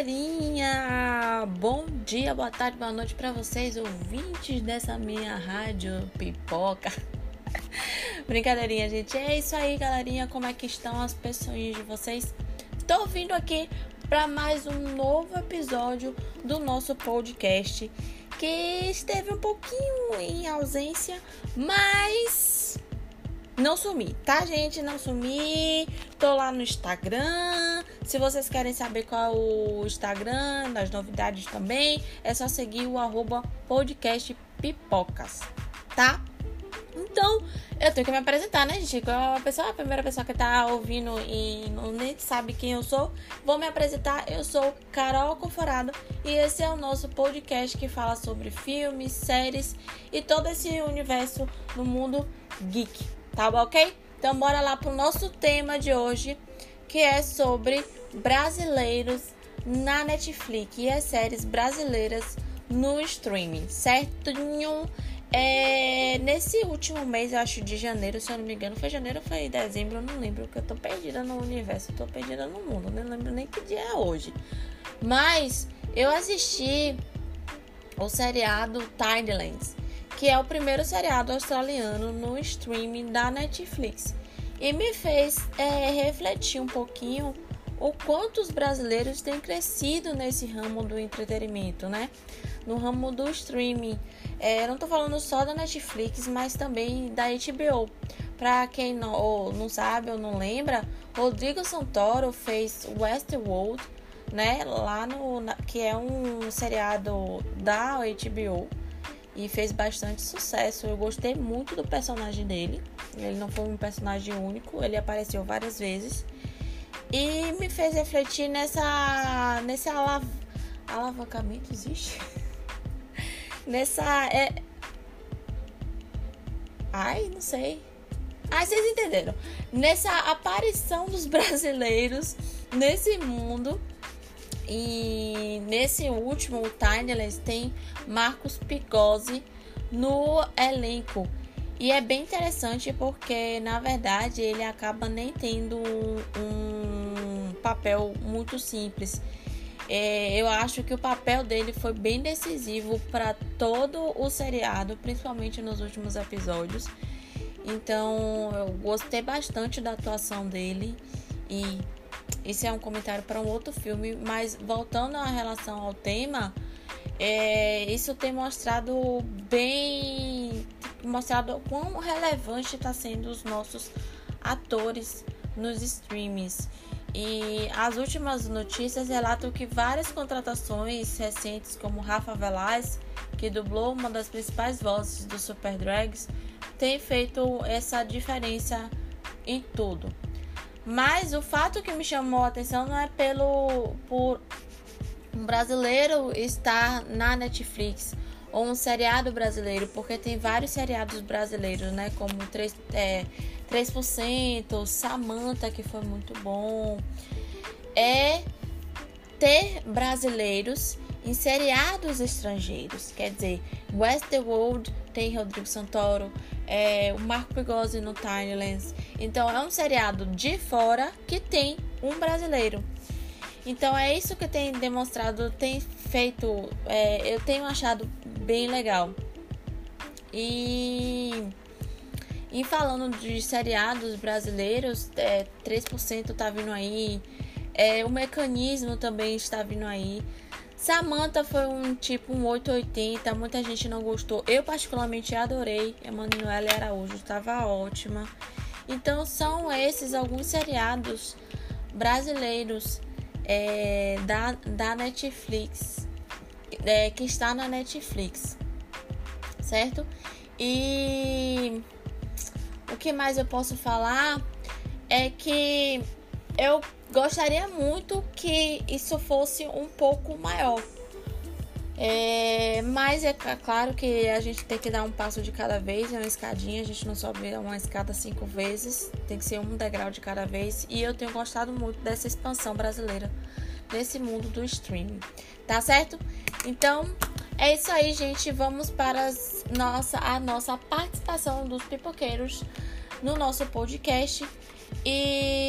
galerinha! Bom dia, boa tarde, boa noite para vocês, ouvintes dessa minha rádio pipoca. Brincadeirinha, gente. É isso aí, galerinha. Como é que estão as pessoas de vocês? Tô vindo aqui para mais um novo episódio do nosso podcast que esteve um pouquinho em ausência, mas não sumi, tá, gente? Não sumi. Tô lá no Instagram. Se vocês querem saber qual é o Instagram, das novidades também, é só seguir o arroba podcast pipocas, tá? Então, eu tenho que me apresentar, né, gente? Qual a, pessoa, a primeira pessoa que tá ouvindo e não nem sabe quem eu sou, vou me apresentar. Eu sou Carol Conforado e esse é o nosso podcast que fala sobre filmes, séries e todo esse universo do mundo geek, tá ok? Então, bora lá pro nosso tema de hoje, que é sobre brasileiros na Netflix e as séries brasileiras no streaming, certo? É, nesse último mês, eu acho de janeiro, se eu não me engano, foi janeiro ou foi dezembro, eu não lembro, porque eu tô perdida no universo, tô perdida no mundo, não lembro nem que dia é hoje. Mas eu assisti o seriado Tidelands, que é o primeiro seriado australiano no streaming da Netflix. E me fez é, refletir um pouquinho o quanto os brasileiros têm crescido nesse ramo do entretenimento, né? No ramo do streaming. É, não tô falando só da Netflix, mas também da HBO. Para quem não, ou não sabe ou não lembra, Rodrigo Santoro fez Westworld, né? Lá no. Na, que é um seriado da HBO. E fez bastante sucesso. Eu gostei muito do personagem dele. Ele não foi um personagem único, ele apareceu várias vezes. E me fez refletir nessa nesse alav alavancamento existe? Nessa é ai não sei. Ai vocês entenderam. Nessa aparição dos brasileiros nesse mundo e nesse último o Timeless tem Marcos Pigozzi no elenco e é bem interessante porque, na verdade, ele acaba nem tendo um, papel muito simples. É, eu acho que o papel dele foi bem decisivo para todo o seriado, principalmente nos últimos episódios. Então, eu gostei bastante da atuação dele e esse é um comentário para um outro filme, mas voltando à relação ao tema, é, isso tem mostrado bem mostrado quão relevante está sendo os nossos atores nos streamings. E as últimas notícias relatam que várias contratações recentes, como Rafa Velaz, que dublou uma das principais vozes do Super Drags, tem feito essa diferença em tudo. Mas o fato que me chamou a atenção não é pelo por um brasileiro estar na Netflix ou um seriado brasileiro, porque tem vários seriados brasileiros, né? Como 3%, é, 3% Samantha, que foi muito bom. É ter brasileiros em seriados estrangeiros. Quer dizer, Westworld tem Rodrigo Santoro, é, o Marco Pigozzi no Tinylands. Então é um seriado de fora que tem um brasileiro. Então é isso que tem demonstrado, tem feito, é, eu tenho achado bem legal. E, e falando de seriados brasileiros, é, 3% tá vindo aí, é, o mecanismo também está vindo aí. Samantha foi um tipo um 880, muita gente não gostou. Eu particularmente adorei. Emanuela Araújo estava ótima. Então são esses alguns seriados brasileiros é, da, da Netflix, é, que está na Netflix, certo? E o que mais eu posso falar é que eu gostaria muito que isso fosse um pouco maior. É, mas é claro que a gente tem que dar um passo de cada vez, é uma escadinha, a gente não sobe uma escada cinco vezes, tem que ser um degrau de cada vez. E eu tenho gostado muito dessa expansão brasileira nesse mundo do streaming, tá certo? Então é isso aí, gente. Vamos para as nossa, a nossa participação dos pipoqueiros no nosso podcast. E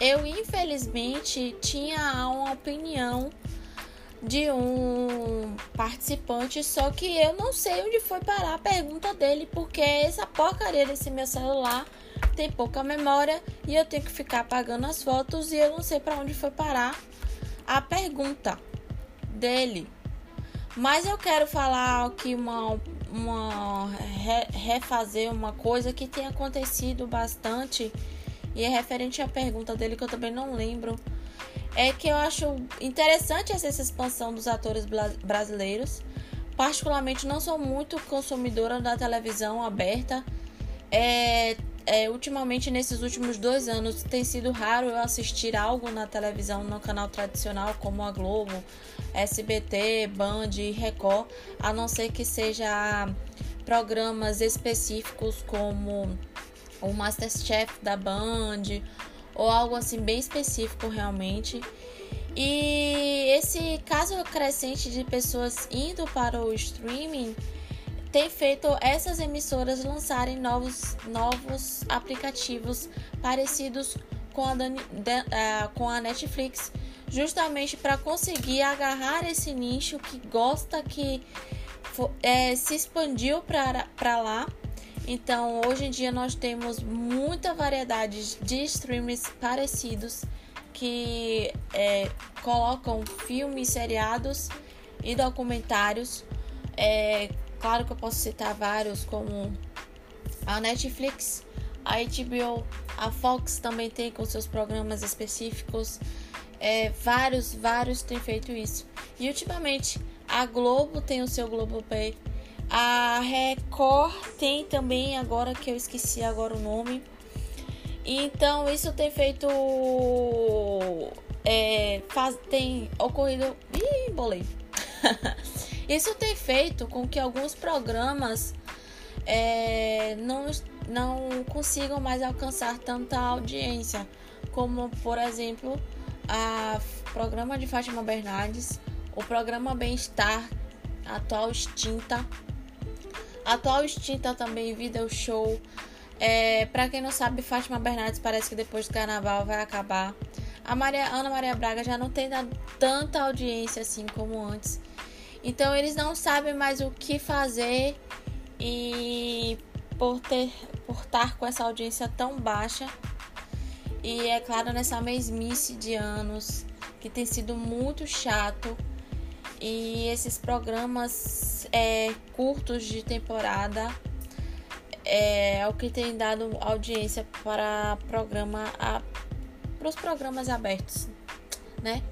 eu infelizmente tinha uma opinião de um participante, só que eu não sei onde foi parar a pergunta dele, porque essa porcaria desse meu celular tem pouca memória e eu tenho que ficar apagando as fotos e eu não sei para onde foi parar a pergunta dele. Mas eu quero falar aqui uma, uma refazer uma coisa que tem acontecido bastante e é referente à pergunta dele que eu também não lembro. É que eu acho interessante essa expansão dos atores brasileiros. Particularmente, não sou muito consumidora da televisão aberta. É, é, ultimamente, nesses últimos dois anos, tem sido raro eu assistir algo na televisão, no canal tradicional, como a Globo, SBT, Band e Record, a não ser que seja programas específicos como o Masterchef da Band ou algo assim bem específico realmente. E esse caso crescente de pessoas indo para o streaming tem feito essas emissoras lançarem novos, novos aplicativos parecidos com a, da, uh, com a Netflix, justamente para conseguir agarrar esse nicho que gosta que é, se expandiu para lá então, hoje em dia nós temos muita variedade de streams parecidos que é, colocam filmes, seriados e documentários. É, claro que eu posso citar vários, como a Netflix, a HBO, a Fox também tem com seus programas específicos. É, vários, vários têm feito isso. E ultimamente a Globo tem o seu Globoplay a Record tem também, agora que eu esqueci agora o nome. Então isso tem feito. É, faz, tem ocorrido. Ih, bolei. isso tem feito com que alguns programas é, não, não consigam mais alcançar tanta audiência. Como, por exemplo, a programa de Fátima Bernardes, o programa Bem-Estar, atual extinta Atual extinta também, Vida Show. É, para quem não sabe, Fátima Bernardes parece que depois do carnaval vai acabar. A Maria, Ana Maria Braga já não tem tanta audiência assim como antes. Então eles não sabem mais o que fazer e por ter por estar com essa audiência tão baixa e é claro nessa mesmice de anos que tem sido muito chato e esses programas é, curtos de temporada é, é, o que tem dado audiência para programa a, para os programas abertos, né?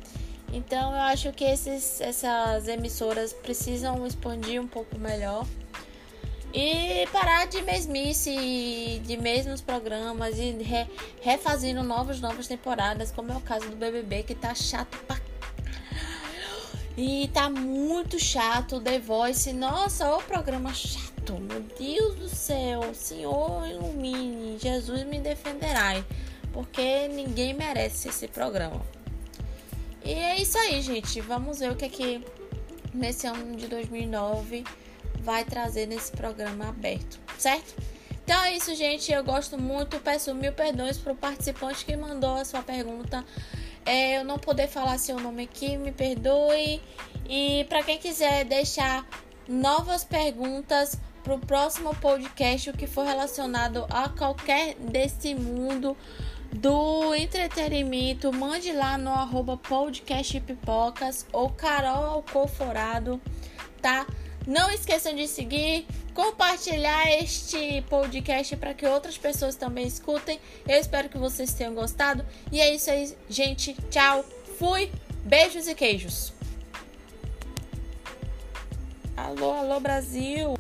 Então eu acho que esses, essas emissoras precisam expandir um pouco melhor e parar de mesmice de mesmos programas e re, refazendo novas novas temporadas, como é o caso do BBB que tá chato pra e tá muito chato The Voice. Nossa, o programa chato. Meu Deus do céu. Senhor, ilumine. Jesus me defenderá. Porque ninguém merece esse programa. E é isso aí, gente. Vamos ver o que é que nesse ano de 2009 vai trazer nesse programa aberto, certo? Então é isso, gente. Eu gosto muito. Peço mil perdões pro participante que mandou a sua pergunta é, eu não poder falar seu nome aqui, me perdoe. E para quem quiser deixar novas perguntas para o próximo podcast, o que for relacionado a qualquer desse mundo do entretenimento, mande lá no arroba ou Carol Alcoforado, tá? Não esqueçam de seguir, compartilhar este podcast para que outras pessoas também escutem. Eu espero que vocês tenham gostado. E é isso aí, gente. Tchau. Fui. Beijos e queijos. Alô, alô, Brasil.